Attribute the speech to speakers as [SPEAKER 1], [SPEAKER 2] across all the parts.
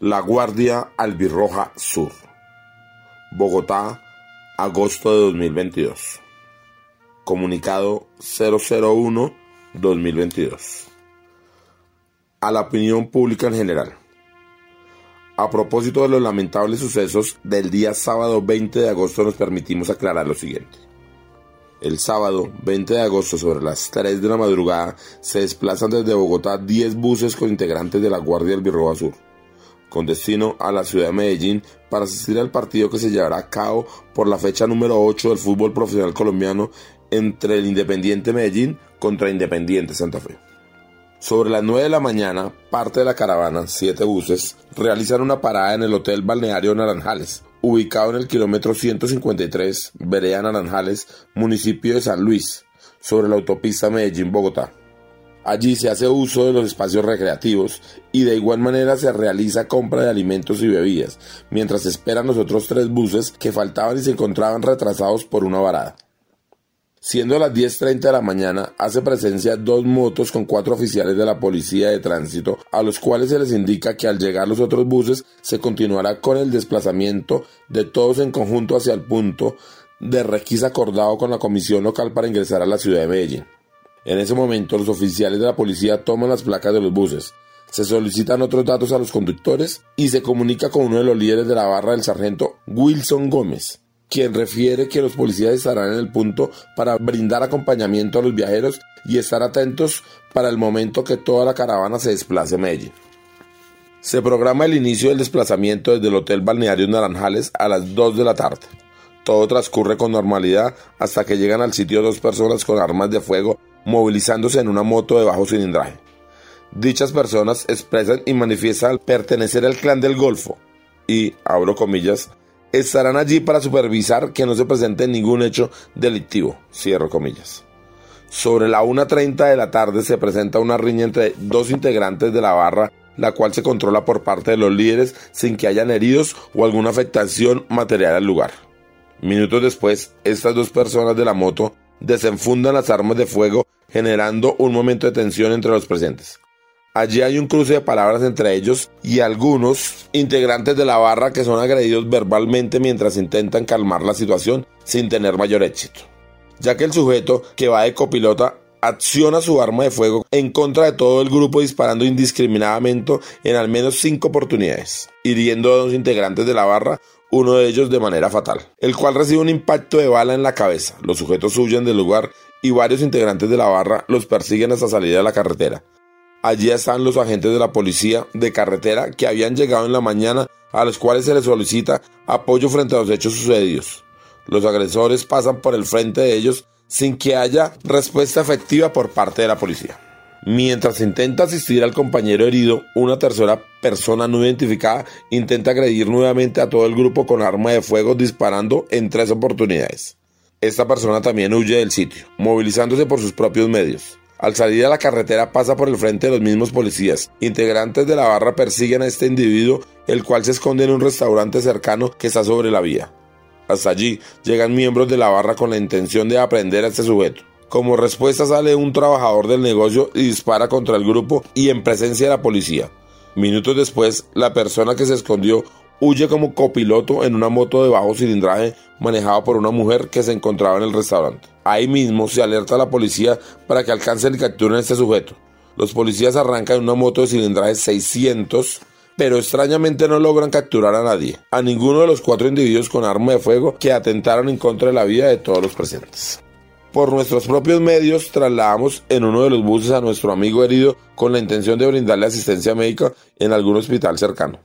[SPEAKER 1] La Guardia Albirroja Sur. Bogotá, agosto de 2022. Comunicado 001-2022. A la opinión pública en general. A propósito de los lamentables sucesos del día sábado 20 de agosto nos permitimos aclarar lo siguiente. El sábado 20 de agosto sobre las 3 de la madrugada se desplazan desde Bogotá 10 buses con integrantes de la Guardia Albirroja Sur con destino a la ciudad de Medellín para asistir al partido que se llevará a cabo por la fecha número 8 del fútbol profesional colombiano entre el Independiente Medellín contra Independiente Santa Fe. Sobre las 9 de la mañana, parte de la caravana, siete buses, realizan una parada en el Hotel Balneario Naranjales, ubicado en el kilómetro 153, Vereda Naranjales, municipio de San Luis, sobre la autopista Medellín-Bogotá. Allí se hace uso de los espacios recreativos y de igual manera se realiza compra de alimentos y bebidas, mientras esperan los otros tres buses que faltaban y se encontraban retrasados por una varada. Siendo las 10.30 de la mañana, hace presencia dos motos con cuatro oficiales de la Policía de Tránsito, a los cuales se les indica que al llegar los otros buses se continuará con el desplazamiento de todos en conjunto hacia el punto de requisa acordado con la Comisión Local para ingresar a la ciudad de Medellín. En ese momento, los oficiales de la policía toman las placas de los buses, se solicitan otros datos a los conductores y se comunica con uno de los líderes de la barra del sargento Wilson Gómez, quien refiere que los policías estarán en el punto para brindar acompañamiento a los viajeros y estar atentos para el momento que toda la caravana se desplace a Medellín. Se programa el inicio del desplazamiento desde el Hotel Balneario Naranjales a las 2 de la tarde. Todo transcurre con normalidad hasta que llegan al sitio dos personas con armas de fuego movilizándose en una moto de bajo cilindraje. Dichas personas expresan y manifiestan pertenecer al clan del Golfo y, abro comillas, estarán allí para supervisar que no se presente ningún hecho delictivo, cierro comillas. Sobre la 1.30 de la tarde se presenta una riña entre dos integrantes de la barra, la cual se controla por parte de los líderes sin que hayan heridos o alguna afectación material al lugar. Minutos después, estas dos personas de la moto desenfundan las armas de fuego generando un momento de tensión entre los presentes. Allí hay un cruce de palabras entre ellos y algunos integrantes de la barra que son agredidos verbalmente mientras intentan calmar la situación sin tener mayor éxito. Ya que el sujeto que va de copilota acciona su arma de fuego en contra de todo el grupo disparando indiscriminadamente en al menos cinco oportunidades, hiriendo a dos integrantes de la barra, uno de ellos de manera fatal, el cual recibe un impacto de bala en la cabeza. Los sujetos huyen del lugar y varios integrantes de la barra los persiguen hasta salir a la carretera. Allí están los agentes de la policía de carretera que habían llegado en la mañana a los cuales se les solicita apoyo frente a los hechos sucedidos. Los agresores pasan por el frente de ellos sin que haya respuesta efectiva por parte de la policía. Mientras intenta asistir al compañero herido, una tercera persona no identificada intenta agredir nuevamente a todo el grupo con arma de fuego disparando en tres oportunidades. Esta persona también huye del sitio, movilizándose por sus propios medios. Al salir a la carretera pasa por el frente de los mismos policías. Integrantes de la barra persiguen a este individuo, el cual se esconde en un restaurante cercano que está sobre la vía. Hasta allí llegan miembros de la barra con la intención de aprender a este sujeto. Como respuesta sale un trabajador del negocio y dispara contra el grupo y en presencia de la policía. Minutos después, la persona que se escondió huye como copiloto en una moto de bajo cilindraje manejada por una mujer que se encontraba en el restaurante. Ahí mismo se alerta a la policía para que alcancen y capturen a este sujeto. Los policías arrancan una moto de cilindraje 600, pero extrañamente no logran capturar a nadie, a ninguno de los cuatro individuos con arma de fuego que atentaron en contra de la vida de todos los presentes. Por nuestros propios medios trasladamos en uno de los buses a nuestro amigo herido con la intención de brindarle asistencia médica en algún hospital cercano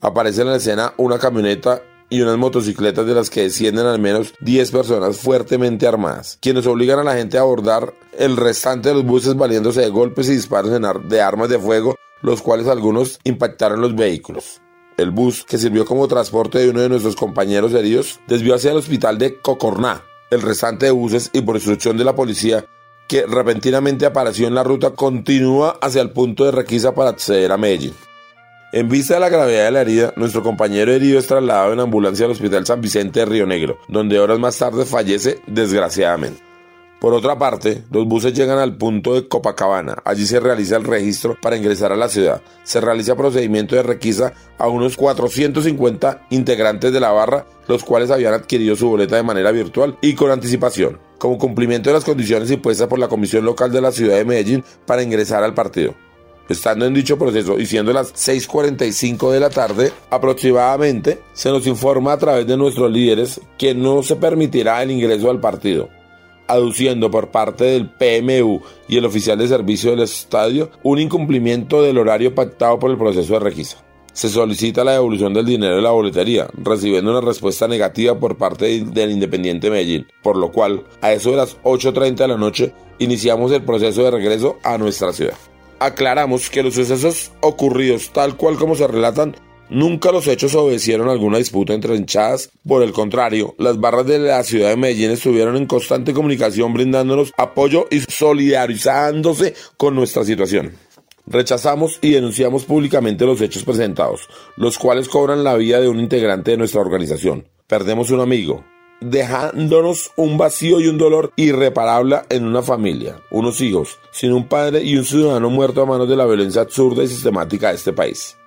[SPEAKER 1] aparece en la escena una camioneta y unas motocicletas de las que descienden al menos 10 personas fuertemente armadas, quienes obligan a la gente a abordar el restante de los buses valiéndose de golpes y disparos de armas de fuego los cuales algunos impactaron los vehículos. El bus, que sirvió como transporte de uno de nuestros compañeros heridos, desvió hacia el hospital de Cocorná. El restante de buses y por instrucción de la policía, que repentinamente apareció en la ruta, continúa hacia el punto de requisa para acceder a Medellín. En vista de la gravedad de la herida, nuestro compañero herido es trasladado en ambulancia al Hospital San Vicente de Río Negro, donde horas más tarde fallece desgraciadamente. Por otra parte, los buses llegan al punto de Copacabana. Allí se realiza el registro para ingresar a la ciudad. Se realiza procedimiento de requisa a unos 450 integrantes de la barra, los cuales habían adquirido su boleta de manera virtual y con anticipación, como cumplimiento de las condiciones impuestas por la Comisión Local de la Ciudad de Medellín para ingresar al partido. Estando en dicho proceso y siendo las 6.45 de la tarde aproximadamente, se nos informa a través de nuestros líderes que no se permitirá el ingreso al partido, aduciendo por parte del PMU y el oficial de servicio del estadio un incumplimiento del horario pactado por el proceso de requisa. Se solicita la devolución del dinero de la boletería, recibiendo una respuesta negativa por parte del Independiente Medellín, por lo cual, a eso de las 8.30 de la noche, iniciamos el proceso de regreso a nuestra ciudad aclaramos que los sucesos ocurridos tal cual como se relatan Nunca los hechos obedecieron alguna disputa entre hinchadas, por el contrario, las barras de la ciudad de Medellín estuvieron en constante comunicación brindándonos apoyo y solidarizándose con nuestra situación. Rechazamos y denunciamos públicamente los hechos presentados, los cuales cobran la vida de un integrante de nuestra organización. Perdemos un amigo, dejándonos un vacío y un dolor irreparable en una familia, unos hijos, sin un padre y un ciudadano muerto a manos de la violencia absurda y sistemática de este país.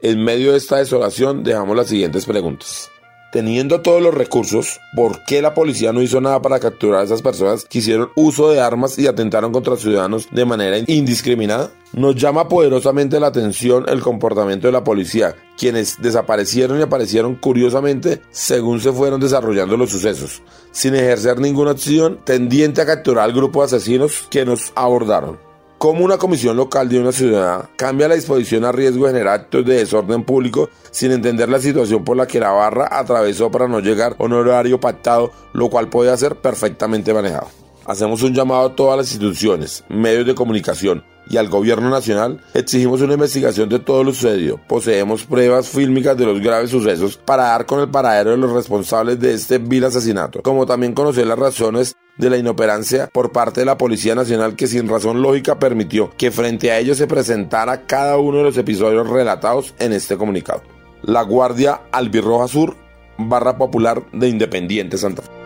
[SPEAKER 1] En medio de esta desolación dejamos las siguientes preguntas. Teniendo todos los recursos, ¿por qué la policía no hizo nada para capturar a esas personas que hicieron uso de armas y atentaron contra ciudadanos de manera indiscriminada? Nos llama poderosamente la atención el comportamiento de la policía, quienes desaparecieron y aparecieron curiosamente según se fueron desarrollando los sucesos, sin ejercer ninguna acción tendiente a capturar al grupo de asesinos que nos abordaron cómo una comisión local de una ciudad cambia la disposición a riesgo de generar actos de desorden público sin entender la situación por la que la barra atravesó para no llegar a un horario pactado, lo cual puede ser perfectamente manejado. Hacemos un llamado a todas las instituciones, medios de comunicación, y al gobierno nacional, exigimos una investigación de todo lo sucedido. Poseemos pruebas fílmicas de los graves sucesos para dar con el paradero de los responsables de este vil asesinato, como también conocer las razones de la inoperancia por parte de la Policía Nacional que sin razón lógica permitió que frente a ellos se presentara cada uno de los episodios relatados en este comunicado. La Guardia Albirroja Sur, barra popular de Independiente Santa Fe.